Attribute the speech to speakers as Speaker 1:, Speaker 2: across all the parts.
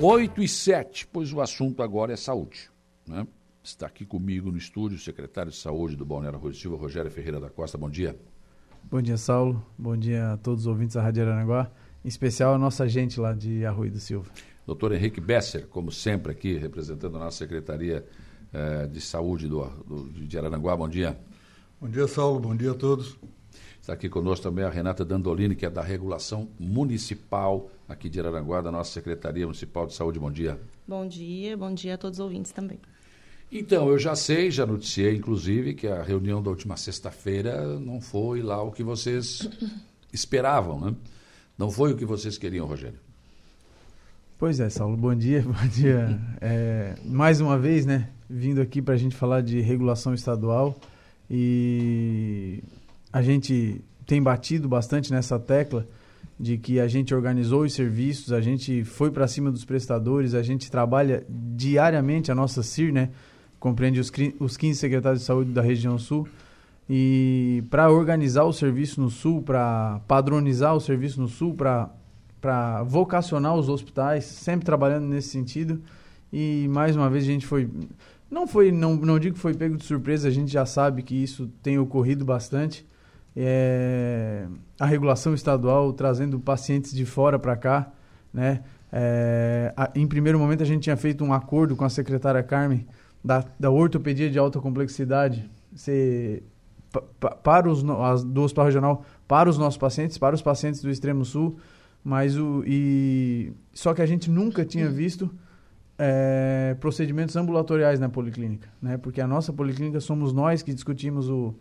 Speaker 1: 8 e 7, pois o assunto agora é saúde. Né? Está aqui comigo no estúdio o secretário de Saúde do Balneário Rui Silva, Rogério Ferreira da Costa. Bom dia.
Speaker 2: Bom dia, Saulo. Bom dia a todos os ouvintes da Rádio Aranaguá, em especial a nossa gente lá de Arroio do Silva.
Speaker 1: Doutor Henrique Besser, como sempre aqui, representando a nossa Secretaria eh, de Saúde do, do, de Araranguá. Bom dia.
Speaker 3: Bom dia, Saulo. Bom dia a todos.
Speaker 1: Está aqui conosco também a Renata Dandolini, que é da Regulação Municipal aqui de Araranguá, da nossa Secretaria Municipal de Saúde. Bom dia.
Speaker 4: Bom dia, bom dia a todos os ouvintes também.
Speaker 1: Então, eu já sei, já noticiei, inclusive, que a reunião da última sexta-feira não foi lá o que vocês esperavam, né? Não foi o que vocês queriam, Rogério.
Speaker 2: Pois é, Saulo, bom dia, bom dia. É, mais uma vez, né, vindo aqui para a gente falar de regulação estadual e a gente tem batido bastante nessa tecla de que a gente organizou os serviços, a gente foi para cima dos prestadores, a gente trabalha diariamente, a nossa CIR, né, compreende os, os 15 secretários de saúde da região sul, e para organizar o serviço no sul, para padronizar o serviço no sul, para vocacionar os hospitais, sempre trabalhando nesse sentido. E mais uma vez a gente foi. Não foi, não, não digo que foi pego de surpresa, a gente já sabe que isso tem ocorrido bastante. É, a regulação estadual trazendo pacientes de fora para cá, né? É, a, em primeiro momento a gente tinha feito um acordo com a secretária Carmen da, da ortopedia de alta complexidade ser, pa, para os, as, do Hospital Regional para os nossos pacientes, para os pacientes do extremo sul, mas o, e, só que a gente nunca tinha visto é, procedimentos ambulatoriais na policlínica, né? porque a nossa policlínica somos nós que discutimos o,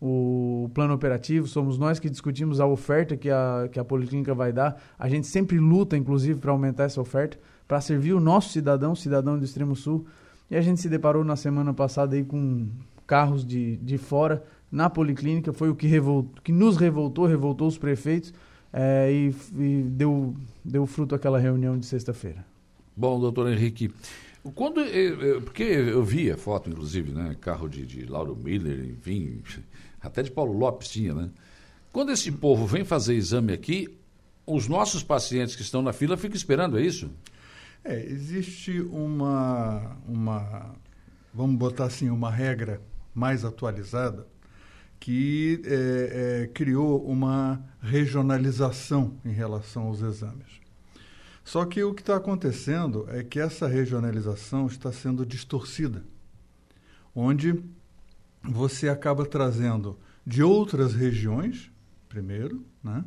Speaker 2: o plano operativo, somos nós que discutimos a oferta que a, que a policlínica vai dar. A gente sempre luta, inclusive, para aumentar essa oferta, para servir o nosso cidadão, cidadão do extremo sul. E a gente se deparou na semana passada aí com carros de, de fora na policlínica, foi o que, revoltou, que nos revoltou, revoltou os prefeitos é, e, e, deu, deu fruto aquela reunião de sexta-feira.
Speaker 1: Bom, doutor Henrique, quando, porque eu via foto, inclusive, né, carro de, de Lauro Miller, enfim, até de Paulo Lopes tinha, né? Quando esse povo vem fazer exame aqui, os nossos pacientes que estão na fila ficam esperando, é isso?
Speaker 3: É, existe uma, uma, vamos botar assim, uma regra mais atualizada que é, é, criou uma regionalização em relação aos exames. Só que o que está acontecendo é que essa regionalização está sendo distorcida, onde você acaba trazendo de outras regiões, primeiro, né?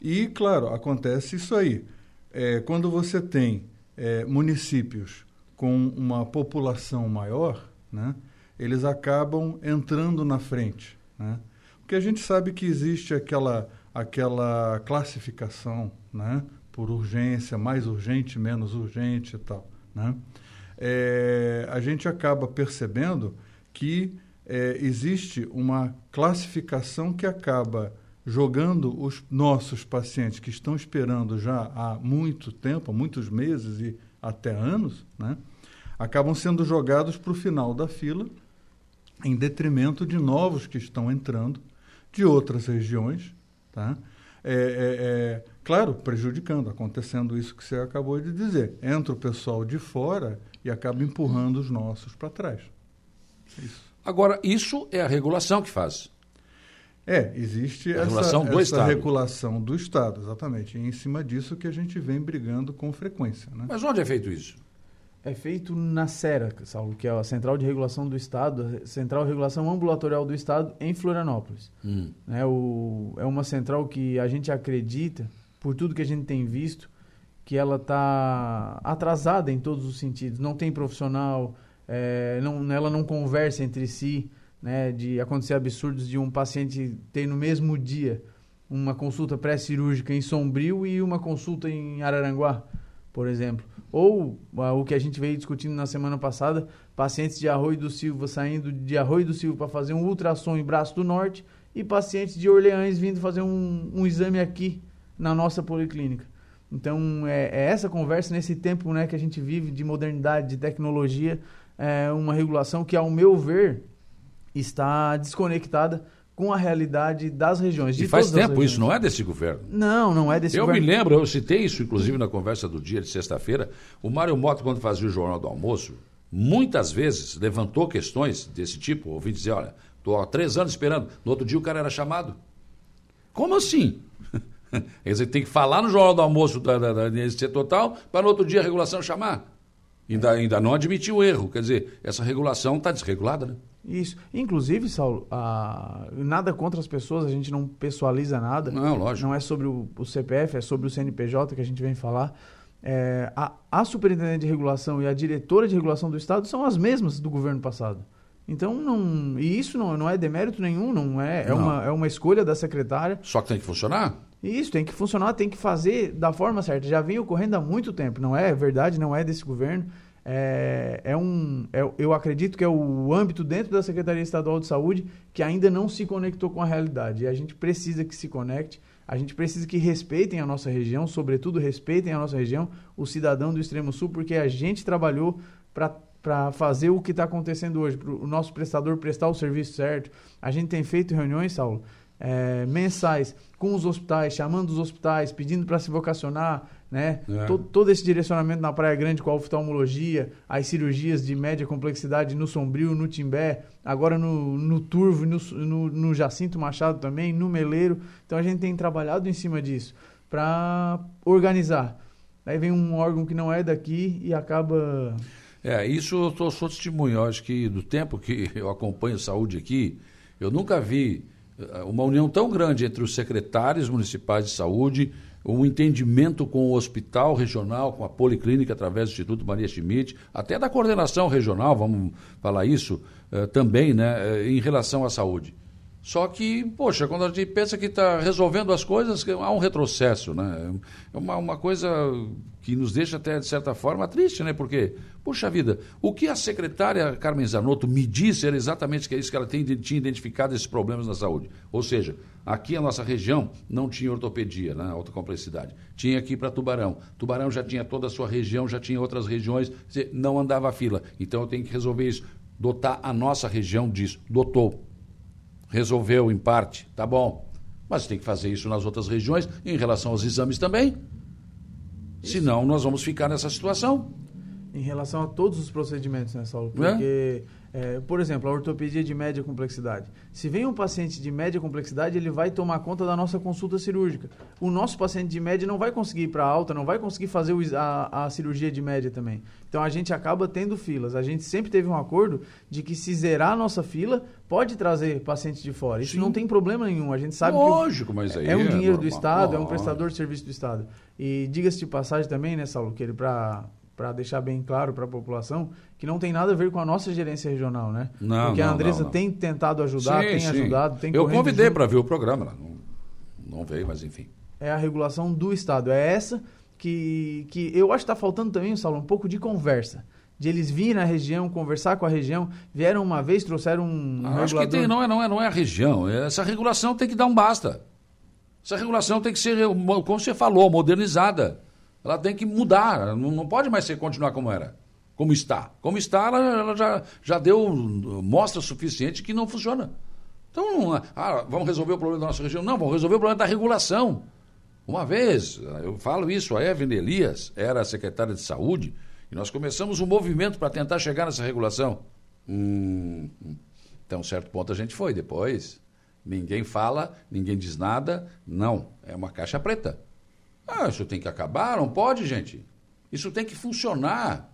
Speaker 3: E, claro, acontece isso aí. É, quando você tem é, municípios com uma população maior, né, eles acabam entrando na frente. Né? Porque a gente sabe que existe aquela, aquela classificação né, por urgência, mais urgente, menos urgente e tal. Né? É, a gente acaba percebendo que é, existe uma classificação que acaba jogando os nossos pacientes que estão esperando já há muito tempo, muitos meses e até anos, né, acabam sendo jogados para o final da fila, em detrimento de novos que estão entrando de outras regiões, tá? É, é, é, claro, prejudicando, acontecendo isso que você acabou de dizer. Entra o pessoal de fora e acaba empurrando os nossos para trás.
Speaker 1: Isso. Agora, isso é a regulação que faz.
Speaker 3: É, existe a essa, do essa regulação do Estado, exatamente. E em cima disso que a gente vem brigando com frequência. Né?
Speaker 1: Mas onde é feito isso?
Speaker 2: É feito na CERA, Saulo, que é a Central de Regulação do Estado, Central de Regulação Ambulatorial do Estado, em Florianópolis. Hum. É, o, é uma central que a gente acredita, por tudo que a gente tem visto, que ela está atrasada em todos os sentidos. Não tem profissional, é, não, ela não conversa entre si né, de acontecer absurdos de um paciente ter no mesmo dia uma consulta pré-cirúrgica em Sombrio e uma consulta em Araranguá, por exemplo. Ou uh, o que a gente veio discutindo na semana passada, pacientes de Arroio do Silva saindo de Arroio do Silva para fazer um ultrassom em Braço do Norte e pacientes de Orleans vindo fazer um, um exame aqui na nossa policlínica. Então, é, é, essa conversa nesse tempo né, que a gente vive de modernidade, de tecnologia, é uma regulação que, ao meu ver, está desconectada com a realidade das regiões.
Speaker 1: e faz tempo isso, não é desse governo?
Speaker 2: Não, não é desse
Speaker 1: eu
Speaker 2: governo.
Speaker 1: Eu me lembro, eu citei isso inclusive na conversa do dia de sexta-feira. O Mário Mota, quando fazia o Jornal do Almoço, muitas vezes levantou questões desse tipo. Ouvi dizer: olha, estou há três anos esperando. No outro dia o cara era chamado. Como assim? Quer dizer, tem que falar no Jornal do Almoço da, da, da NSC Total para no outro dia a regulação chamar. Ainda, ainda não admitiu o erro. Quer dizer, essa regulação está desregulada, né?
Speaker 2: Isso. Inclusive, Saulo, a... nada contra as pessoas, a gente não pessoaliza nada.
Speaker 1: Não, lógico.
Speaker 2: Não é sobre o, o CPF, é sobre o CNPJ que a gente vem falar. É, a, a superintendente de regulação e a diretora de regulação do Estado são as mesmas do governo passado. Então, não, e isso não, não é demérito nenhum, não é, é, não. Uma, é uma escolha da secretária.
Speaker 1: Só que tem que funcionar?
Speaker 2: Isso, tem que funcionar, tem que fazer da forma certa. Já vem ocorrendo há muito tempo, não é verdade, não é desse governo. É, é um, é, eu acredito que é o âmbito dentro da Secretaria Estadual de Saúde que ainda não se conectou com a realidade. E a gente precisa que se conecte, a gente precisa que respeitem a nossa região, sobretudo respeitem a nossa região, o cidadão do Extremo Sul, porque a gente trabalhou para fazer o que está acontecendo hoje, para o nosso prestador prestar o serviço certo. A gente tem feito reuniões, Saulo, é, mensais com os hospitais, chamando os hospitais, pedindo para se vocacionar, né? É. Todo, todo, esse direcionamento na Praia Grande com a oftalmologia, as cirurgias de média complexidade no Sombrio, no Timbé, agora no, no Turvo, no, no, no Jacinto Machado também, no Meleiro. Então a gente tem trabalhado em cima disso para organizar. Aí vem um órgão que não é daqui e acaba.
Speaker 1: É, isso eu tô, sou testemunho. Acho que do tempo que eu acompanho saúde aqui, eu nunca vi eh, uma união tão grande entre os secretários municipais de saúde, um entendimento com o hospital regional, com a policlínica através do Instituto Maria Schmidt, até da coordenação regional, vamos falar isso uh, também, né, uh, em relação à saúde. Só que, poxa, quando a gente pensa que está resolvendo as coisas, há um retrocesso, né? É uma, uma coisa que nos deixa até, de certa forma, triste, né? Porque, puxa vida, o que a secretária Carmen Zanotto me disse era exatamente que é isso que ela tem, tinha identificado esses problemas na saúde. Ou seja, aqui a nossa região não tinha ortopedia, né? Alta complexidade. Tinha aqui para Tubarão. Tubarão já tinha toda a sua região, já tinha outras regiões, não andava a fila. Então eu tenho que resolver isso. Dotar a nossa região disso. Dotou resolveu em parte, tá bom. Mas tem que fazer isso nas outras regiões, em relação aos exames também. Isso. Senão nós vamos ficar nessa situação.
Speaker 2: Em relação a todos os procedimentos, né, Saulo? É? Porque é? É, por exemplo, a ortopedia de média complexidade. Se vem um paciente de média complexidade, ele vai tomar conta da nossa consulta cirúrgica. O nosso paciente de média não vai conseguir ir para alta, não vai conseguir fazer o, a, a, cirurgia de média também. Então a gente acaba tendo filas. A gente sempre teve um acordo de que se zerar a nossa fila, pode trazer pacientes de fora. Isso Sim. não tem problema nenhum. A gente sabe
Speaker 1: Lógico,
Speaker 2: que
Speaker 1: mas aí
Speaker 2: é um dinheiro é do Estado, é um prestador de serviço do Estado. E diga-se de passagem também, né, Saulo, que ele para para deixar bem claro para a população que não tem nada a ver com a nossa gerência regional, né?
Speaker 1: Não,
Speaker 2: Porque
Speaker 1: não,
Speaker 2: a Andressa
Speaker 1: não, não.
Speaker 2: tem tentado ajudar, sim, tem sim. ajudado, tem
Speaker 1: Eu convidei para ver o programa, não, não veio, mas enfim.
Speaker 2: É a regulação do Estado. É essa que, que eu acho que está faltando também, Saulo, um pouco de conversa. De eles virem na região, conversar com a região. Vieram uma vez, trouxeram um.
Speaker 1: Ah, acho que tem, não é, não, é, não é a região. Essa regulação tem que dar um basta. Essa regulação tem que ser, como você falou, modernizada ela tem que mudar, não, não pode mais ser continuar como era, como está. Como está, ela, ela já, já deu mostra suficiente que não funciona. Então, ah, vamos resolver o problema da nossa região? Não, vamos resolver o problema da regulação. Uma vez, eu falo isso, a Evelyn Elias era secretária de saúde e nós começamos um movimento para tentar chegar nessa regulação. Hum, até um certo ponto a gente foi, depois ninguém fala, ninguém diz nada, não, é uma caixa preta. Ah, isso tem que acabar? Não pode, gente. Isso tem que funcionar.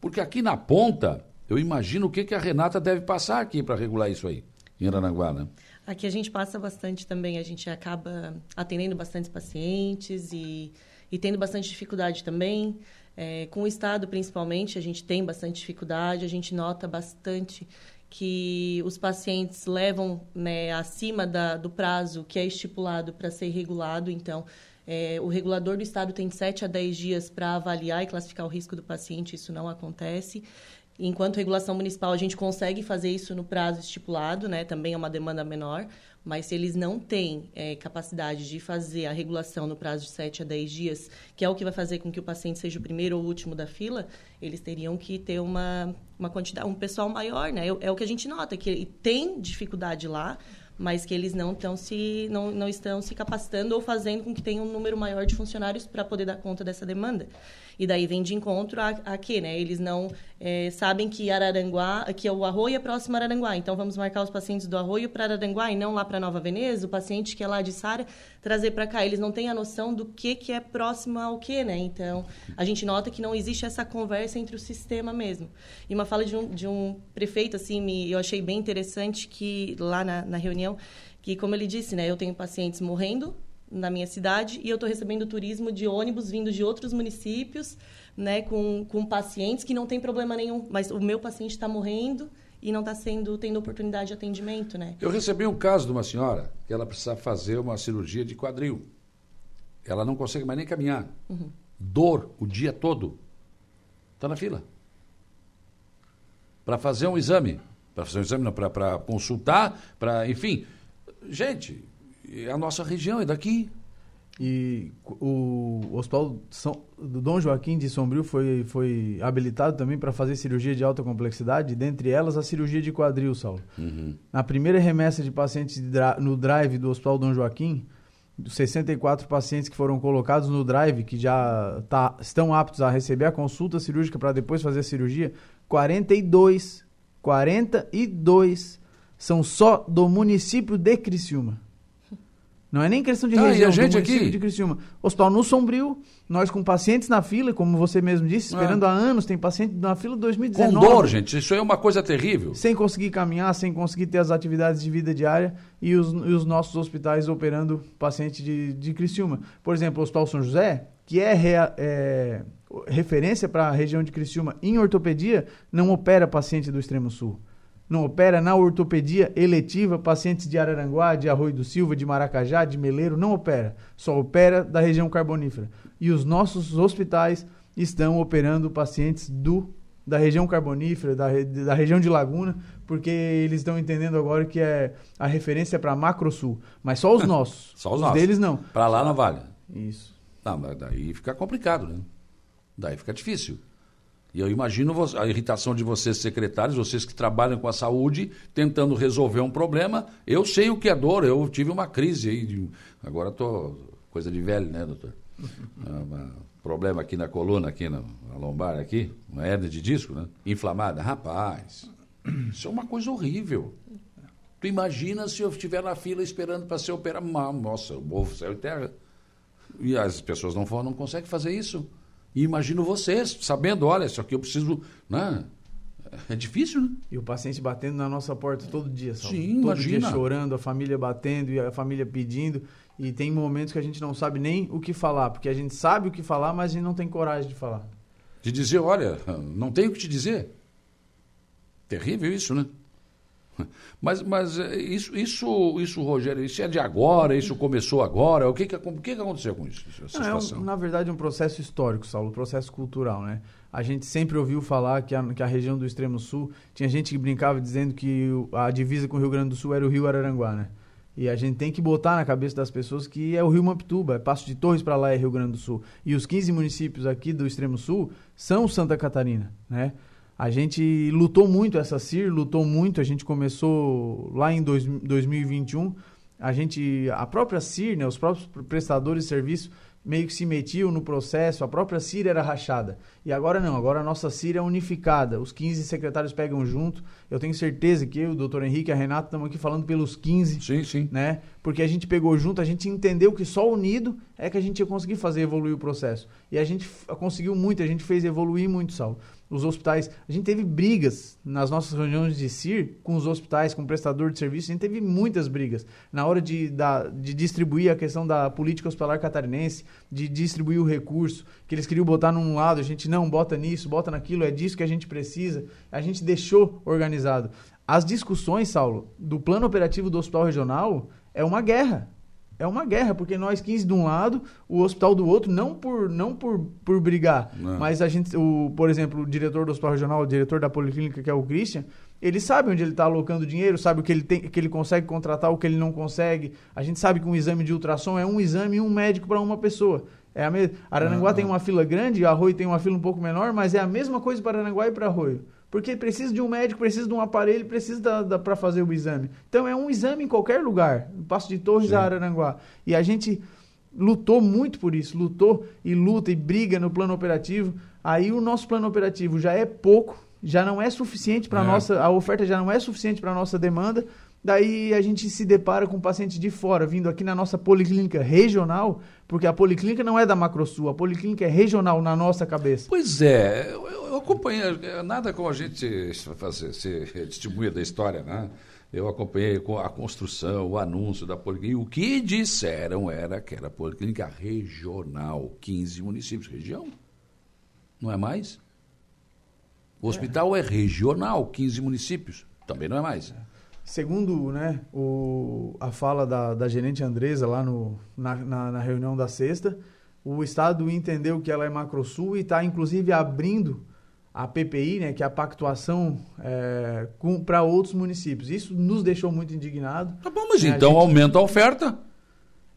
Speaker 1: Porque aqui na ponta, eu imagino o que, que a Renata deve passar aqui para regular isso aí, em Aranaguá, né?
Speaker 4: Aqui a gente passa bastante também, a gente acaba atendendo bastantes pacientes e, e tendo bastante dificuldade também. É, com o Estado, principalmente, a gente tem bastante dificuldade, a gente nota bastante que os pacientes levam né, acima da, do prazo que é estipulado para ser regulado, então é, o regulador do estado tem 7 a 10 dias para avaliar e classificar o risco do paciente, isso não acontece. Enquanto regulação municipal, a gente consegue fazer isso no prazo estipulado, né? também é uma demanda menor, mas se eles não têm é, capacidade de fazer a regulação no prazo de 7 a 10 dias, que é o que vai fazer com que o paciente seja o primeiro ou último da fila, eles teriam que ter uma, uma quantidade, um pessoal maior, né? É, é o que a gente nota, que tem dificuldade lá, mas que eles não estão se não, não estão se capacitando ou fazendo com que tenha um número maior de funcionários para poder dar conta dessa demanda. E daí vem de encontro a, a quê, né? Eles não é, sabem que Araranguá, que o Arroio é próximo a Araranguá. Então, vamos marcar os pacientes do Arroio para Araranguá e não lá para Nova Veneza. O paciente que é lá de Sara, trazer para cá. Eles não têm a noção do que, que é próximo ao que, né? Então, a gente nota que não existe essa conversa entre o sistema mesmo. E uma fala de um, de um prefeito, assim, me, eu achei bem interessante que lá na, na reunião, que como ele disse, né? Eu tenho pacientes morrendo na minha cidade e eu estou recebendo turismo de ônibus vindo de outros municípios, né, com, com pacientes que não tem problema nenhum, mas o meu paciente está morrendo e não está sendo tendo oportunidade de atendimento, né?
Speaker 1: Eu recebi um caso de uma senhora que ela precisa fazer uma cirurgia de quadril. Ela não consegue mais nem caminhar. Uhum. Dor o dia todo. Está na fila. Para fazer um exame. Para fazer um exame, para consultar, para, enfim. Gente, a nossa região é daqui.
Speaker 2: E o Hospital São, do Dom Joaquim de Sombrio foi, foi habilitado também para fazer cirurgia de alta complexidade, dentre elas a cirurgia de quadril, Saulo. Uhum. Na primeira remessa de pacientes no drive do Hospital Dom Joaquim, 64 pacientes que foram colocados no drive, que já tá, estão aptos a receber a consulta cirúrgica para depois fazer a cirurgia, 42, 42 são só do município de Criciúma. Não é nem questão de
Speaker 1: ah,
Speaker 2: região,
Speaker 1: a gente aqui?
Speaker 2: de Criciúma. Hospital no Sombrio, nós com pacientes na fila, como você mesmo disse, esperando ah. há anos, tem paciente na fila 2019.
Speaker 1: Com dor, gente, isso é uma coisa terrível.
Speaker 2: Sem conseguir caminhar, sem conseguir ter as atividades de vida diária e os, e os nossos hospitais operando paciente de, de Criciúma. Por exemplo, o Hospital São José, que é, rea, é referência para a região de Criciúma em ortopedia, não opera paciente do extremo sul não opera na ortopedia eletiva, pacientes de Araranguá, de Arroio do Silva, de Maracajá, de Meleiro, não opera. Só opera da região carbonífera. E os nossos hospitais estão operando pacientes do da região carbonífera, da, da região de Laguna, porque eles estão entendendo agora que é a referência para Macrosul. Mas só os nossos.
Speaker 1: só os,
Speaker 2: os
Speaker 1: nossos.
Speaker 2: deles não.
Speaker 1: Para lá não vale.
Speaker 2: Isso.
Speaker 1: Não, daí fica complicado, né? Daí fica difícil. E eu imagino a irritação de vocês, secretários, vocês que trabalham com a saúde, tentando resolver um problema. Eu sei o que é dor, eu tive uma crise aí. De, agora estou. coisa de velho, né, doutor? Um problema aqui na coluna, aqui na, na lombar, aqui, uma hernia de disco, né? Inflamada. Rapaz, isso é uma coisa horrível. Tu imagina se eu estiver na fila esperando para ser operado. Nossa, o povo céu e terra. E as pessoas não, não conseguem fazer isso. E imagino vocês, sabendo, olha, isso aqui eu preciso. Né? É difícil, né?
Speaker 2: E o paciente batendo na nossa porta todo dia,
Speaker 1: sabe? Sim,
Speaker 2: todo
Speaker 1: imagina.
Speaker 2: dia chorando, a família batendo e a família pedindo. E tem momentos que a gente não sabe nem o que falar, porque a gente sabe o que falar, mas a gente não tem coragem de falar.
Speaker 1: De dizer, olha, não tenho o que te dizer. Terrível isso, né? Mas, mas é, isso, isso, isso, Rogério, isso é de agora, isso começou agora? O que, que, o que, que aconteceu com isso?
Speaker 2: Não, é na verdade, um processo histórico, Saulo, um processo cultural, né? A gente sempre ouviu falar que a, que a região do extremo sul, tinha gente que brincava dizendo que a divisa com o Rio Grande do Sul era o Rio Araranguá, né? E a gente tem que botar na cabeça das pessoas que é o Rio Mampituba, é Passo de Torres para lá é Rio Grande do Sul. E os 15 municípios aqui do extremo sul são Santa Catarina, né? A gente lutou muito essa CIR, lutou muito, a gente começou lá em dois, 2021, a gente, a própria CIR, né, os próprios prestadores de serviço meio que se metiam no processo, a própria CIR era rachada. E agora não, agora a nossa CIR é unificada, os 15 secretários pegam junto. Eu tenho certeza que eu, o doutor Henrique e a Renata estamos aqui falando pelos 15.
Speaker 1: Sim, sim.
Speaker 2: Né? Porque a gente pegou junto, a gente entendeu que só unido é que a gente ia conseguir fazer evoluir o processo. E a gente conseguiu muito, a gente fez evoluir muito, Saulo os hospitais. A gente teve brigas nas nossas reuniões de CIR com os hospitais, com o prestador de serviço. A gente teve muitas brigas na hora de, da, de distribuir a questão da política hospitalar catarinense, de distribuir o recurso, que eles queriam botar num lado, a gente não bota nisso, bota naquilo, é disso que a gente precisa. A gente deixou organizado. As discussões, Saulo, do plano operativo do hospital regional é uma guerra é uma guerra, porque nós 15 de um lado, o hospital do outro, não por, não por, por brigar, não. mas a gente, o, por exemplo, o diretor do hospital regional, o diretor da policlínica, que é o Christian, ele sabe onde ele está alocando dinheiro, sabe o que ele tem, que ele consegue contratar, o que ele não consegue. A gente sabe que um exame de ultrassom é um exame e um médico para uma pessoa. É a mesma. Arananguá tem uma fila grande, Arroio tem uma fila um pouco menor, mas é a mesma coisa para Arananguá e para Arroio. Porque precisa de um médico, precisa de um aparelho, precisa para fazer o exame. Então é um exame em qualquer lugar, no Passo de Torres a Araranguá. E a gente lutou muito por isso, lutou e luta e briga no plano operativo. Aí o nosso plano operativo já é pouco, já não é suficiente para é. nossa, a oferta já não é suficiente para nossa demanda. Daí a gente se depara com um paciente de fora vindo aqui na nossa policlínica regional, porque a policlínica não é da Macrosul, a policlínica é regional na nossa cabeça.
Speaker 1: Pois é, eu, eu acompanhei, nada como a gente fazer, ser testemunha da história, né? Eu acompanhei a construção, o anúncio da policlínica. E o que disseram era que era policlínica regional, 15 municípios, região. Não é mais? O hospital é, é regional, 15 municípios. Também não é mais.
Speaker 2: Segundo né, o, a fala da, da gerente Andresa lá no, na, na, na reunião da sexta, o Estado entendeu que ela é macrosul e está, inclusive, abrindo a PPI, né, que é a pactuação é, para outros municípios. Isso nos deixou muito indignados.
Speaker 1: Tá bom, mas né, então gente... aumenta a oferta.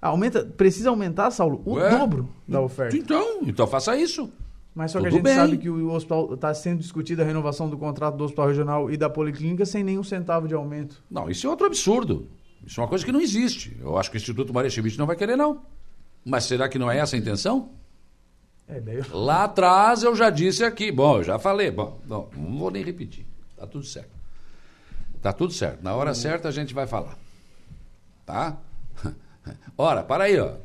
Speaker 2: Aumenta, precisa aumentar, Saulo, o Ué, dobro da oferta.
Speaker 1: Então, então faça isso.
Speaker 2: Mas só Tudo que a gente bem. sabe que o hospital está sendo discutida a renovação do contrato do hospital regional e da policlínica sem nenhum centavo de aumento.
Speaker 1: Não, isso é outro absurdo. Isso é uma coisa que não existe. Eu acho que o Instituto Maria Schmidt não vai querer, não. Mas será que não é essa a intenção?
Speaker 2: É, daí...
Speaker 1: Lá atrás eu já disse aqui. Bom, eu já falei. Bom, não, não vou nem repetir. Tá tudo certo. Tá tudo certo. Na hora uhum. certa a gente vai falar. Tá? Ora, para aí, ó.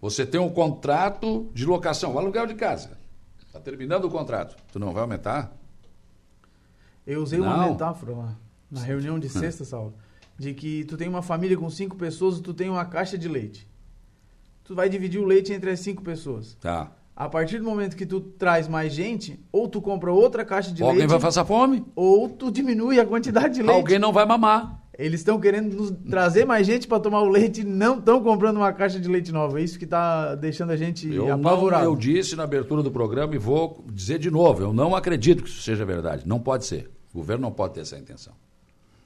Speaker 1: Você tem um contrato de locação, um aluguel de casa. Está terminando o contrato. Tu não vai aumentar?
Speaker 2: Eu usei não. uma metáfora lá, na reunião de sexta, Saulo, de que tu tem uma família com cinco pessoas e tu tem uma caixa de leite. Tu vai dividir o leite entre as cinco pessoas.
Speaker 1: Tá.
Speaker 2: A partir do momento que tu traz mais gente, ou tu compra outra caixa de
Speaker 1: Alguém
Speaker 2: leite.
Speaker 1: Alguém vai passar fome.
Speaker 2: Ou tu diminui a quantidade de leite.
Speaker 1: Alguém não vai mamar.
Speaker 2: Eles estão querendo nos trazer mais gente para tomar o leite e não estão comprando uma caixa de leite nova. É isso que está deixando a gente eu apavorado.
Speaker 1: Não, eu disse na abertura do programa e vou dizer de novo: eu não acredito que isso seja verdade. Não pode ser. O governo não pode ter essa intenção.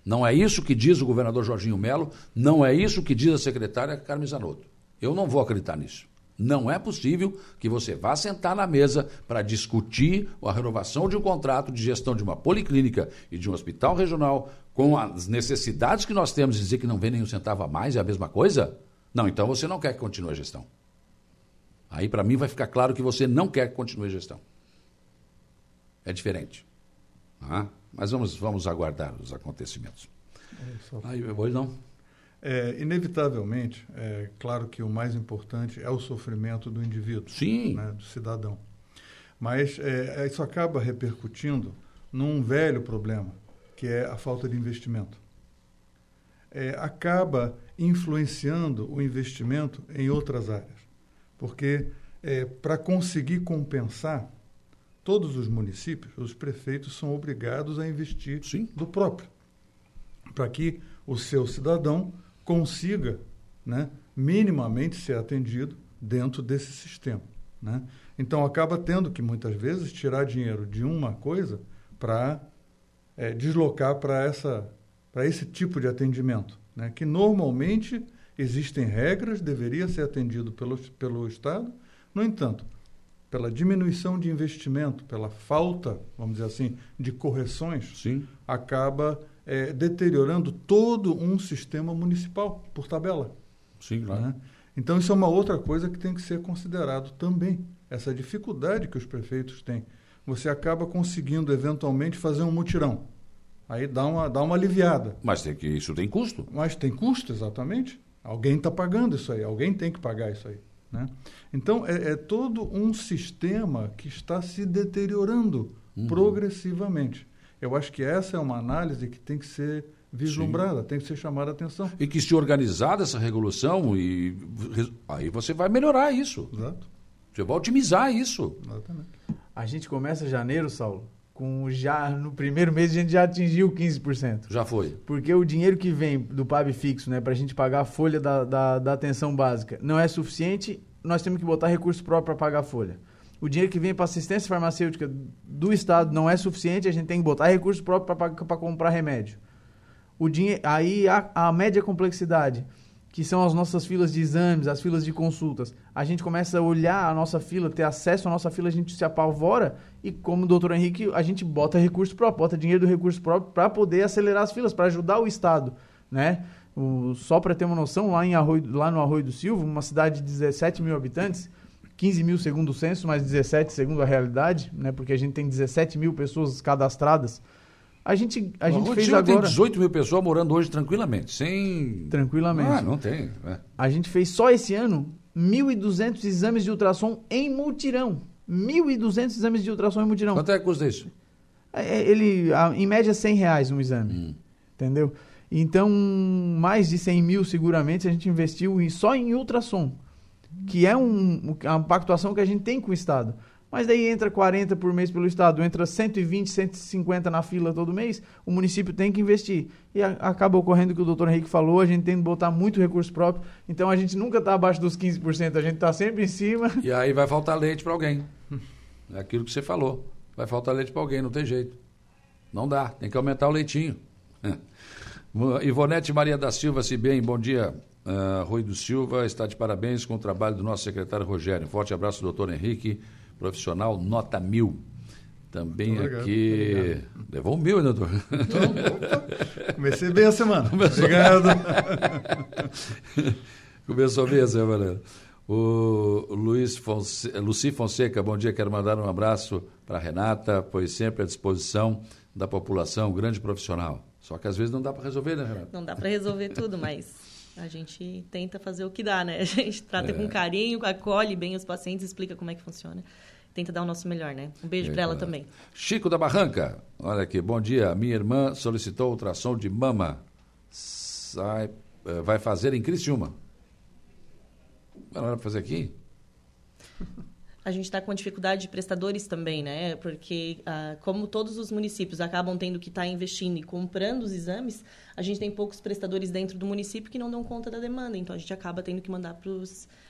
Speaker 1: Não é isso que diz o governador Jorginho Melo, não é isso que diz a secretária Carmen Zanotto. Eu não vou acreditar nisso. Não é possível que você vá sentar na mesa para discutir a renovação de um contrato de gestão de uma policlínica e de um hospital regional com as necessidades que nós temos dizer que não vem nem um centavo a mais, é a mesma coisa? Não, então você não quer que continue a gestão. Aí para mim vai ficar claro que você não quer que continue a gestão. É diferente. Ah, mas vamos, vamos aguardar os acontecimentos. É Aí, hoje não.
Speaker 3: É, inevitavelmente, é claro que o mais importante é o sofrimento do indivíduo,
Speaker 1: Sim.
Speaker 3: Né, do cidadão. Mas é, isso acaba repercutindo num velho problema, que é a falta de investimento. É, acaba influenciando o investimento em outras áreas, porque é, para conseguir compensar, todos os municípios, os prefeitos são obrigados a investir
Speaker 1: Sim.
Speaker 3: do próprio, para que o seu cidadão consiga né, minimamente ser atendido dentro desse sistema. Né? Então acaba tendo que muitas vezes tirar dinheiro de uma coisa para é, deslocar para essa para esse tipo de atendimento, né? que normalmente existem regras, deveria ser atendido pelo, pelo Estado. No entanto, pela diminuição de investimento, pela falta, vamos dizer assim, de correções,
Speaker 1: Sim.
Speaker 3: acaba é, deteriorando todo um sistema municipal por tabela.
Speaker 1: Sim, claro. Né?
Speaker 3: Então, isso é uma outra coisa que tem que ser considerado também, essa dificuldade que os prefeitos têm você acaba conseguindo eventualmente fazer um mutirão. Aí dá uma, dá uma aliviada.
Speaker 1: Mas tem que, isso tem custo.
Speaker 3: Mas tem custo, exatamente. Alguém está pagando isso aí, alguém tem que pagar isso aí. Né? Então, é, é todo um sistema que está se deteriorando uhum. progressivamente. Eu acho que essa é uma análise que tem que ser vislumbrada, Sim. tem que ser chamada a atenção.
Speaker 1: E que se organizar essa regulação, e aí você vai melhorar isso.
Speaker 3: Exato.
Speaker 1: Você vai otimizar isso.
Speaker 3: Exatamente.
Speaker 2: A gente começa janeiro, Saulo, com já no primeiro mês a gente já atingiu 15%.
Speaker 1: Já foi.
Speaker 2: Porque o dinheiro que vem do PAB fixo, né, para a gente pagar a folha da, da, da, atenção básica, não é suficiente, nós temos que botar recurso próprio para pagar a folha. O dinheiro que vem para assistência farmacêutica do Estado não é suficiente, a gente tem que botar recurso próprio para comprar remédio. O dinheiro, aí a, a média complexidade que são as nossas filas de exames, as filas de consultas, a gente começa a olhar a nossa fila, ter acesso à nossa fila, a gente se apavora e, como o doutor Henrique, a gente bota recurso próprio, bota dinheiro do recurso próprio para poder acelerar as filas, para ajudar o Estado, né? O, só para ter uma noção, lá, em Arroio, lá no Arroio do Silva, uma cidade de 17 mil habitantes, 15 mil segundo o censo, mas 17 segundo a realidade, né? Porque a gente tem 17 mil pessoas cadastradas a gente, a gente fez agora...
Speaker 1: tem 18 mil pessoas morando hoje tranquilamente, sem...
Speaker 2: Tranquilamente.
Speaker 1: Ah, não tem. É.
Speaker 2: A gente fez só esse ano 1.200 exames de ultrassom em multirão. 1.200 exames de ultrassom em multirão.
Speaker 1: Quanto é que custa isso?
Speaker 2: É, é, ele, em média, 100 reais um exame. Hum. Entendeu? Então, mais de 100 mil seguramente a gente investiu só em ultrassom, que é um, uma pactuação que a gente tem com o Estado. Mas daí entra 40 por mês pelo Estado, entra 120, 150 na fila todo mês, o município tem que investir. E a, acaba ocorrendo o que o doutor Henrique falou, a gente tem que botar muito recurso próprio, então a gente nunca está abaixo dos 15%, a gente está sempre em cima.
Speaker 1: E aí vai faltar leite para alguém. É aquilo que você falou. Vai faltar leite para alguém, não tem jeito. Não dá, tem que aumentar o leitinho. Ivonete Maria da Silva, se bem, bom dia. Uh, Rui do Silva está de parabéns com o trabalho do nosso secretário Rogério. Forte abraço, doutor Henrique profissional nota mil. Também obrigado, aqui. Obrigado. Levou um mil, né, doutor?
Speaker 3: Comecei bem a semana. Começou... Obrigado.
Speaker 1: Começou bem a semana. O Luiz Fonse... Luci Fonseca, bom dia. Quero mandar um abraço para Renata, pois sempre à disposição da população, grande profissional. Só que às vezes não dá para resolver, né, Renata?
Speaker 4: Não dá para resolver tudo, mas a gente tenta fazer o que dá, né? A gente trata é. com carinho, acolhe bem os pacientes, explica como é que funciona. Tenta dar o nosso melhor, né? Um beijo para ela também.
Speaker 1: Chico da Barranca, olha aqui, bom dia. Minha irmã solicitou ultrassom de mama. Sai, eh, vai fazer em Criciúma. Vai fazer aqui?
Speaker 4: a gente está com dificuldade de prestadores também, né? Porque, ah, como todos os municípios acabam tendo que estar tá investindo e comprando os exames, a gente tem poucos prestadores dentro do município que não dão conta da demanda. Então, a gente acaba tendo que mandar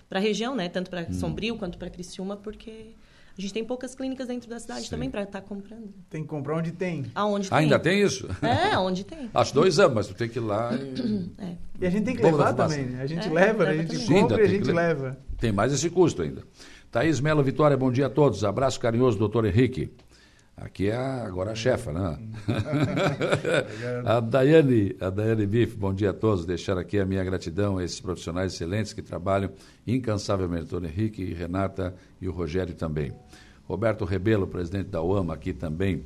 Speaker 4: para a região, né? Tanto para hum. Sombrio quanto para Criciúma, porque a gente tem poucas clínicas dentro da cidade Sim. também para estar tá comprando.
Speaker 2: Tem que comprar onde tem.
Speaker 4: Aonde tem.
Speaker 1: Ainda tem isso?
Speaker 4: É, onde tem.
Speaker 1: Acho dois anos, mas tu tem que ir lá e...
Speaker 2: É. E a gente tem que levar também, né? A gente é, leva, a gente compra e a gente leva.
Speaker 1: Tem mais esse custo ainda. Thaís Melo Vitória, bom dia a todos. Abraço carinhoso, doutor Henrique. Aqui é a, agora a chefa, né? a Daiane, a Daiane Biff, bom dia a todos. Deixar aqui a minha gratidão a esses profissionais excelentes que trabalham incansavelmente, doutor Henrique, Renata e o Rogério também. Roberto Rebelo, presidente da UAMA, aqui também.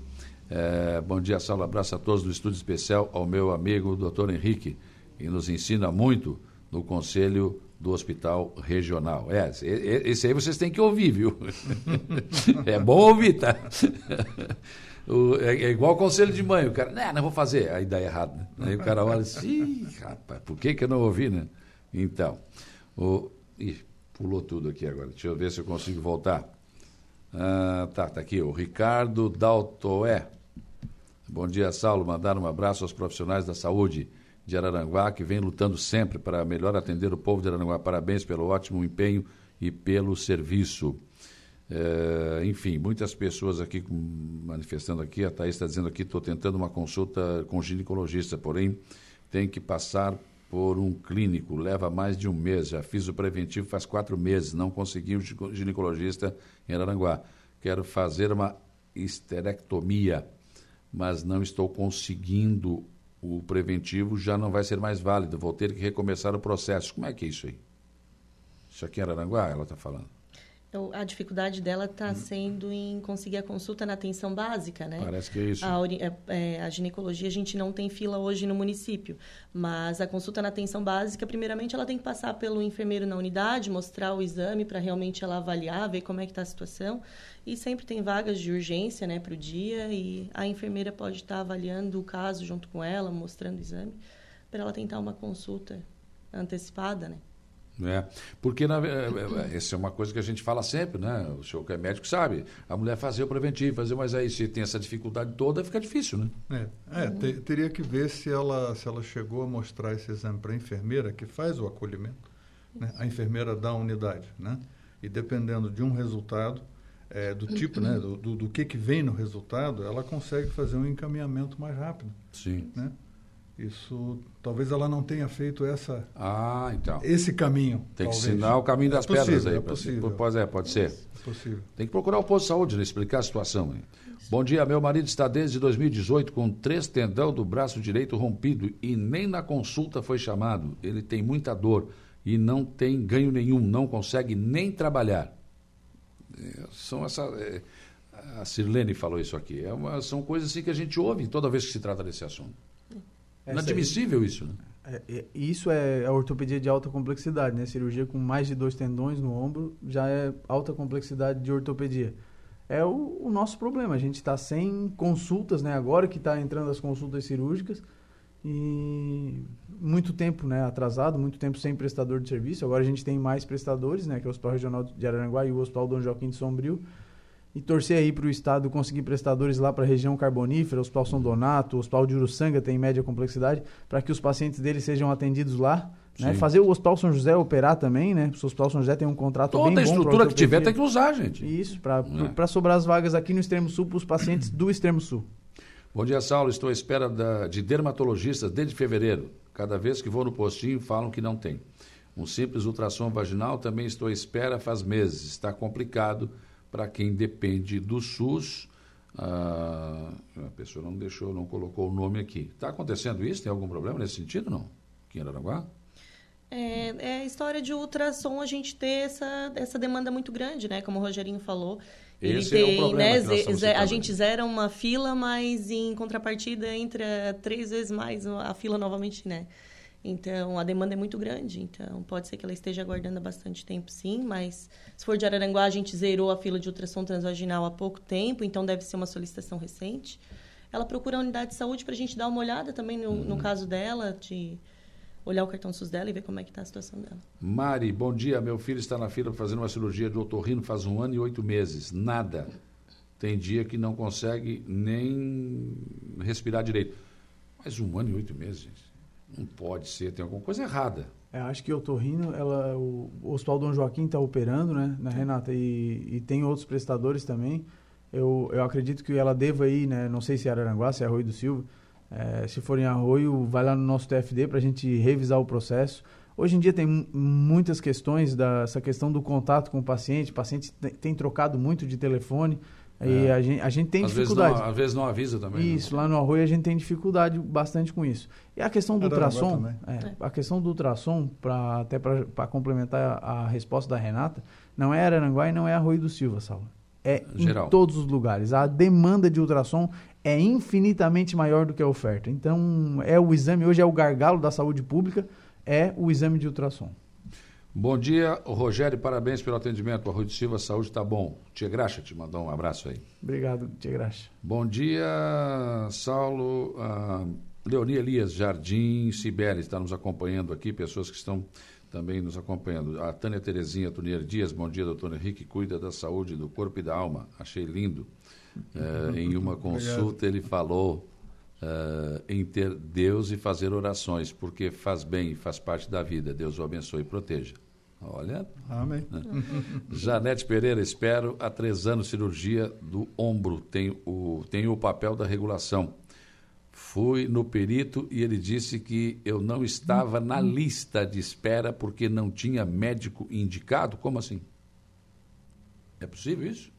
Speaker 1: É, bom dia, Saulo. Abraço a todos do estúdio especial, ao meu amigo doutor Henrique, que nos ensina muito no Conselho do Hospital Regional. É, esse aí vocês têm que ouvir, viu? é bom ouvir, tá? é, igual o conselho de mãe, o cara, não, não vou fazer, aí dá errado. Né? Aí o cara olha assim, rapaz, por que, que eu não ouvi, né? Então, o, ih, pulou tudo aqui agora, deixa eu ver se eu consigo voltar. Ah, tá, tá aqui, o Ricardo Daltoé. Bom dia, Saulo, mandar um abraço aos profissionais da saúde de Araranguá, que vem lutando sempre para melhor atender o povo de Araranguá. Parabéns pelo ótimo empenho e pelo serviço. É, enfim, muitas pessoas aqui manifestando aqui, a Thaís está dizendo aqui, estou tentando uma consulta com ginecologista, porém tem que passar por um clínico, leva mais de um mês, já fiz o preventivo faz quatro meses, não consegui um ginecologista em Araranguá. Quero fazer uma esterectomia, mas não estou conseguindo o preventivo já não vai ser mais válido, vou ter que recomeçar o processo. Como é que é isso aí? Isso aqui em Araranguá, ela está falando.
Speaker 4: Então, a dificuldade dela está hum. sendo em conseguir a consulta na atenção básica, né?
Speaker 1: Parece que é isso.
Speaker 4: A, é, é, a, ginecologia, a gente não tem fila hoje no município, mas a consulta na atenção básica, primeiramente, ela tem que passar pelo enfermeiro na unidade, mostrar o exame para realmente ela avaliar, ver como é que está a situação. E sempre tem vagas de urgência, né, para o dia, e a enfermeira pode estar tá avaliando o caso junto com ela, mostrando o exame, para ela tentar uma consulta antecipada, né?
Speaker 1: É, porque na, é, é, essa é uma coisa que a gente fala sempre, né? O senhor que é médico sabe. A mulher fazer o preventivo, fazer, mas aí se tem essa dificuldade toda, fica difícil, né?
Speaker 3: É, é te, teria que ver se ela, se ela chegou a mostrar esse exame para a enfermeira que faz o acolhimento. Né? A enfermeira da unidade, né? E dependendo de um resultado, é, do tipo, né? Do, do, do, que, que vem no resultado, ela consegue fazer um encaminhamento mais rápido.
Speaker 1: Sim.
Speaker 3: Né? Isso, talvez ela não tenha feito essa,
Speaker 1: Ah, então.
Speaker 3: esse caminho.
Speaker 1: Tem que
Speaker 3: talvez.
Speaker 1: ensinar o caminho das
Speaker 3: É possível,
Speaker 1: pedras aí.
Speaker 3: É possível.
Speaker 1: Pois é, pode ser.
Speaker 3: É possível.
Speaker 1: Tem que procurar o posto de saúde, né? explicar a situação. hein? Bom dia, meu marido está desde 2018 com três tendão do braço direito rompido e nem na consulta foi chamado. Ele tem muita dor e não tem ganho nenhum, não consegue nem trabalhar. É, são essa, é, a Sirlene falou isso aqui. É uma- são coisas assim que a gente ouve toda vez que se trata desse assunto.
Speaker 2: Essa
Speaker 1: Inadmissível isso, né?
Speaker 2: É, é, isso é a ortopedia de alta complexidade, né? Cirurgia com mais de dois tendões no ombro já é alta complexidade de ortopedia. É o, o nosso problema. A gente está sem consultas, né? Agora que está entrando as consultas cirúrgicas e muito tempo, né? Atrasado, muito tempo sem prestador de serviço. Agora a gente tem mais prestadores, né? Que é o Hospital Regional de Araranguá e o Hospital Dom Joaquim de Sombrio. E torcer aí para o Estado conseguir prestadores lá para a região carbonífera, Hospital São Donato, o Hospital de Uruçanga tem média complexidade, para que os pacientes deles sejam atendidos lá. Né? Fazer o Hospital São José operar também, né? O Hospital São José tem um contrato bem
Speaker 1: Toda a
Speaker 2: bom pra
Speaker 1: estrutura que tiver tem que usar, gente.
Speaker 2: Isso, para
Speaker 1: É.
Speaker 2: sobrar as vagas aqui no extremo sul para os pacientes do extremo sul.
Speaker 1: Bom dia, Saulo. Estou à espera da- de dermatologistas desde fevereiro. Cada vez que vou no postinho, falam que não tem. Um simples ultrassom vaginal também estou à espera faz meses. Está complicado para quem depende do SUS. Ah, a pessoa não deixou, não colocou o nome aqui. Está acontecendo isso? Tem algum problema nesse sentido, não? Aqui em Araranguá?
Speaker 4: É, é a história de ultrassom a gente ter essa, essa demanda muito grande, né? Como o Rogerinho falou.
Speaker 1: Esse é o problema
Speaker 4: né, ze-
Speaker 1: estamos
Speaker 4: ze- a gente zera uma fila, mas em contrapartida entra três vezes mais a fila novamente, né? Então, a demanda é muito grande. Então, pode ser que ela esteja aguardando há bastante tempo, sim. Mas, se for de Araranguá, a gente zerou a fila de ultrassom transvaginal há pouco tempo. Então, deve ser uma solicitação recente. Ela procura a unidade de saúde para a gente dar uma olhada também no,
Speaker 1: Uhum.
Speaker 4: no caso dela, de olhar o cartão SUS dela e ver como é que está a situação dela.
Speaker 1: Mari, bom dia. Meu filho está na fila fazendo uma cirurgia de otorrino faz um ano e oito meses. Nada. Tem dia que não consegue nem respirar direito. Mas um ano e oito meses, gente. Não pode ser, tem alguma coisa errada.
Speaker 2: É, acho que o Torrino, ela, o, o Hospital Dom Joaquim está operando, né, né Renata? E, e tem outros prestadores também. Eu, eu acredito que ela deva ir, né? Não sei se é Araranguá, se é Arroio do Silva. É, se for em Arroio, vai lá no nosso TFD para a gente revisar o processo. Hoje em dia tem mu- muitas questões dessa questão do contato com o paciente. O paciente tem, tem trocado muito de telefone. E
Speaker 1: É.
Speaker 2: a gente, a gente tem
Speaker 1: às, vezes
Speaker 2: dificuldade.
Speaker 1: não, às vezes não avisa também. né?
Speaker 2: Isso, lá no Arroio a gente tem dificuldade bastante com isso. E a questão do ultrassom,
Speaker 3: também.
Speaker 2: é, a questão do ultrassom, pra, até para complementar a, a resposta da Renata, não é Araranguá e não é Arroio do Silva, Saulo. É
Speaker 1: Geral.
Speaker 2: em todos os lugares. A demanda de ultrassom é infinitamente maior do que a oferta. Então, é o exame, hoje é o gargalo da saúde pública, é o exame de ultrassom.
Speaker 1: Bom dia, Rogério. Parabéns pelo atendimento. Arroio de Silva, a saúde está bom. Tia Graxa te mandou um abraço aí.
Speaker 2: Obrigado, Tia Graxa.
Speaker 1: Bom dia, Saulo. Ah, Leoni Elias Jardim, Sibeli está nos acompanhando aqui, pessoas que estão também nos acompanhando. A Tânia Terezinha Tunier Dias, bom dia, doutor Henrique, cuida da saúde do corpo e da alma. Achei lindo. Eh, em uma consulta ele falou eh, em ter Deus e fazer orações, porque faz bem, faz parte da vida. Deus o abençoe e proteja. Olha,
Speaker 3: Amém.
Speaker 1: Janete Pereira, espero há três anos cirurgia do ombro. Tem o, tem o papel da regulação. Fui no perito e ele disse que eu não estava na lista de espera porque não tinha médico indicado. Como assim? É possível isso?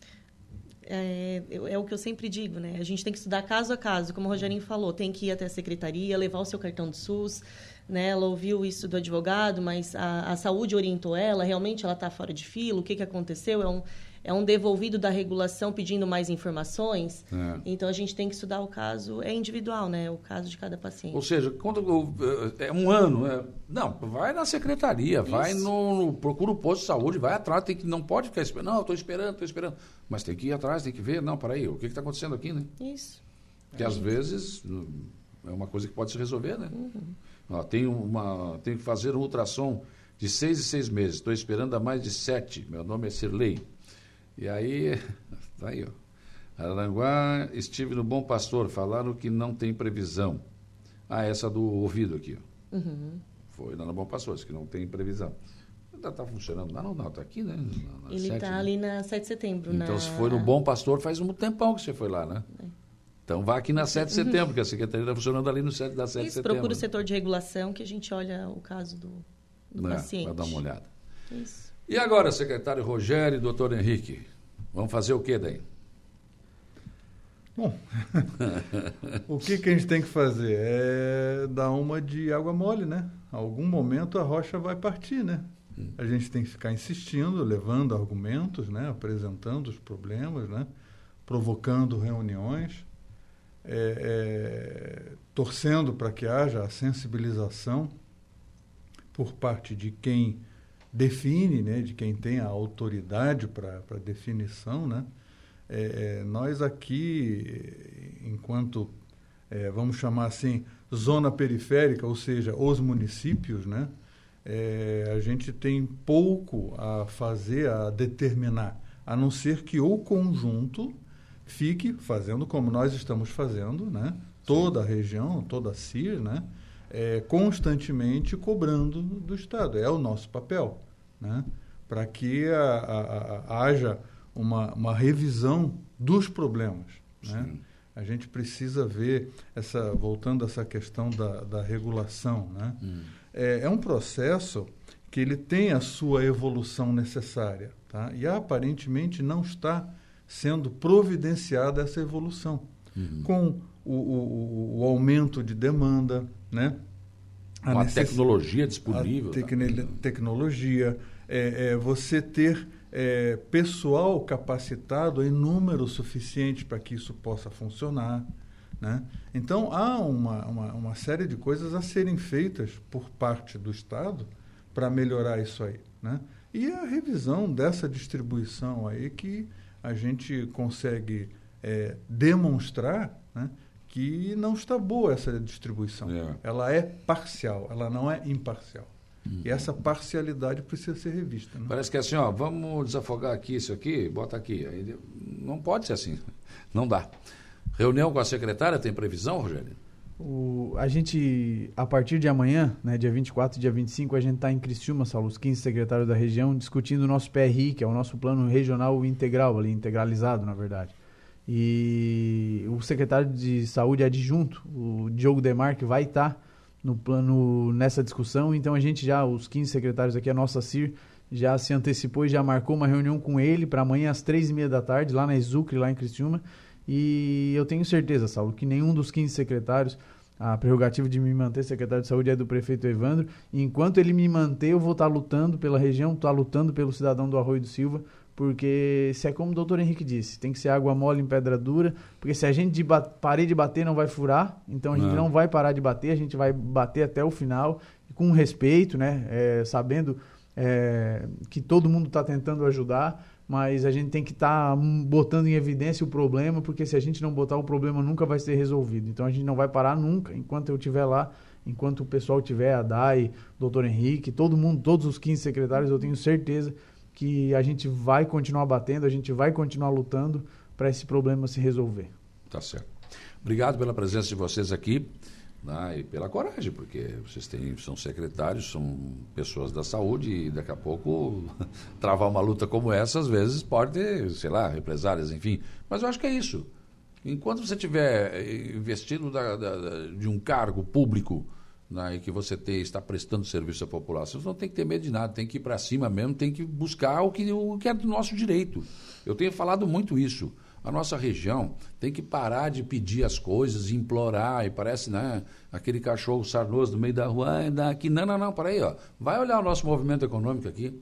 Speaker 4: É, é o que eu sempre digo, né? A gente tem que estudar caso a caso, como o Rogerinho falou, tem que ir até a secretaria, levar o seu cartão do SUS, né? Ela ouviu isso do advogado, mas a, a saúde orientou ela, realmente ela está fora de fila, o que, que aconteceu? É um, é um devolvido da regulação pedindo mais informações.
Speaker 1: É.
Speaker 4: Então a gente tem que estudar o caso, é individual, né? O caso de cada paciente.
Speaker 1: Ou seja, quando eu- é um ano, né? não, vai na secretaria, vai
Speaker 4: Isso.
Speaker 1: no, no- procura o posto de saúde, vai atrás, tem que não pode ficar esperando. Não, estou esperando, estou esperando, mas tem que ir atrás, tem que ver. Não, para aí, o que está acontecendo aqui, né?
Speaker 4: Isso.
Speaker 1: Que às vezes hum, é uma coisa que pode se resolver, né? Ó, tem uma, tenho que fazer um ultrassom de seis e seis meses. Estou esperando há mais de sete. Meu nome é Sirlei. E aí, tá aí, ó. Aranguá, estive no Bom Pastor. Falaram que não tem previsão. Ah, essa do ouvido aqui, ó. Foi lá no Bom Pastor, disse que não tem previsão. Ainda está funcionando lá? Não, não, está aqui, né? Na- na
Speaker 4: Ele está
Speaker 1: né?
Speaker 4: ali na 7 de setembro.
Speaker 1: Então,
Speaker 4: na...
Speaker 1: se foi no Bom Pastor, faz um tempão que você foi lá, né? Então vá aqui na 7 de setembro, que a secretaria está funcionando ali no 7 da 7
Speaker 4: Isso,
Speaker 1: de setembro.
Speaker 4: procura o setor de regulação que a gente olha o caso do, do
Speaker 1: né?
Speaker 4: paciente.
Speaker 1: Para dar uma olhada.
Speaker 4: Isso.
Speaker 1: E agora, secretário Rogério e doutor Henrique, vamos fazer o que daí?
Speaker 3: Bom, o que, que a gente tem que fazer? É dar uma de água mole, né? Algum momento a rocha vai partir, né? A gente tem que ficar insistindo, levando argumentos, né? apresentando os problemas, né? provocando reuniões, é, é, torcendo para que haja a sensibilização por parte de quem define, né? de quem tem a autoridade para a definição, né? É, nós aqui, enquanto, é, vamos chamar assim, zona periférica, ou seja, os municípios, né? É, a gente tem pouco a fazer, a determinar, a não ser que o conjunto fique fazendo como nós estamos fazendo, né? toda a região, toda a CIR, né? É, constantemente cobrando do Estado. É o nosso papel, né? para que a, a, a, haja uma, uma revisão dos problemas. Né? A gente precisa ver, essa, voltando a essa questão da, da regulação, né? Hum. É, é, um processo que ele tem a sua evolução necessária tá? e aparentemente não está sendo providenciada essa evolução. Uhum. Com o, o, o, aumento de demanda, né?
Speaker 1: a, a necess... tecnologia disponível.
Speaker 3: A tecne... tá? tecnologia, é, é, você ter é, pessoal capacitado em número suficiente para que isso possa funcionar. Né? Então, há uma, uma, uma, série de coisas a serem feitas por parte do Estado para melhorar isso aí. Né? E a revisão dessa distribuição aí que a gente consegue é, demonstrar né, que não está boa essa distribuição. É. Ela é parcial, ela não é imparcial. Uhum. E essa parcialidade precisa ser revista. Né?
Speaker 1: Parece que é assim, ó, vamos desafogar aqui isso aqui, bota aqui. Aí, não pode ser assim, não dá. Reunião com a secretária, tem previsão, Rogério?
Speaker 2: O, a gente, a partir de amanhã, né, dia 24 e dia 25, a gente está em Criciúma, Saulo, os 15 secretários da região, discutindo o nosso PRI, que é o nosso plano regional integral, ali, integralizado, na verdade. E o secretário de saúde adjunto, o Diogo Demarque, vai estar tá no plano nessa discussão. Então a gente já, os 15 secretários aqui, a nossa CIR, já se antecipou e já marcou uma reunião com ele para amanhã às três e meia da tarde, lá na Exucre, lá em Criciúma. E eu tenho certeza, Saulo, que nenhum dos 15 secretários, a prerrogativa de me manter secretário de saúde é do prefeito Evandro. E enquanto ele me manter, eu vou estar tá lutando pela região, estar tá lutando pelo cidadão do Arroio do Silva, porque se é como o doutor Henrique disse, tem que ser água mole em pedra dura, porque se a gente de parar de bater não vai furar, então a gente não. não vai parar de bater, a gente vai bater até o final, com respeito, né? É, sabendo é, que todo mundo está tentando ajudar, mas a gente tem que estar tá botando em evidência o problema, porque se a gente não botar o problema nunca vai ser resolvido. Então a gente não vai parar nunca, enquanto eu estiver lá, enquanto o pessoal tiver, a DAI, doutor Henrique, todo mundo, todos os 15 secretários, eu tenho certeza que a gente vai continuar batendo, a gente vai continuar lutando para esse problema se resolver.
Speaker 1: Tá certo. Obrigado pela presença de vocês aqui né, e pela coragem, porque vocês têm, são secretários, são pessoas da saúde e daqui a pouco travar uma luta como essa, às vezes pode ter, sei lá, represálias, enfim. Mas eu acho que é isso. Enquanto você estiver investindo da, da, de um cargo público né, e que você está prestando serviço à população, você não tem que ter medo de nada, tem que ir para cima mesmo, tem que buscar o que, o que é do nosso direito. Eu tenho falado muito isso. A nossa região tem que parar de pedir as coisas, implorar, e parece, né, aquele cachorro sarnoso no meio da rua, ah, daqui. Não, não, não, para aí, ó. Vai olhar o nosso movimento econômico aqui.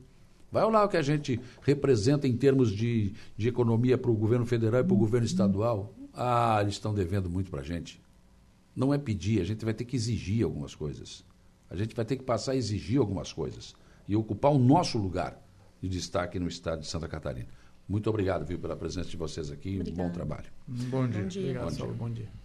Speaker 1: Vai olhar o que a gente representa em termos de, de economia para o governo federal e para o governo estadual. Ah, eles estão devendo muito para a gente não é pedir, a gente vai ter que exigir algumas coisas. A gente vai ter que passar a exigir algumas coisas e ocupar o nosso lugar de destaque no estado de Santa Catarina. Muito obrigado, viu, pela presença de vocês aqui. Um bom trabalho.
Speaker 3: Bom dia.
Speaker 4: Bom dia.
Speaker 2: Bom dia. Bom dia.